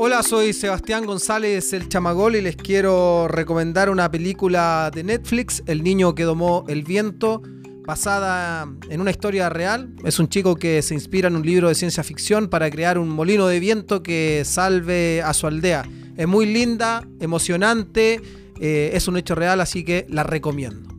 Hola, soy Sebastián González el Chamagol y les quiero recomendar una película de Netflix, El niño que domó el viento, basada en una historia real. Es un chico que se inspira en un libro de ciencia ficción para crear un molino de viento que salve a su aldea. Es muy linda, emocionante, eh, es un hecho real, así que la recomiendo.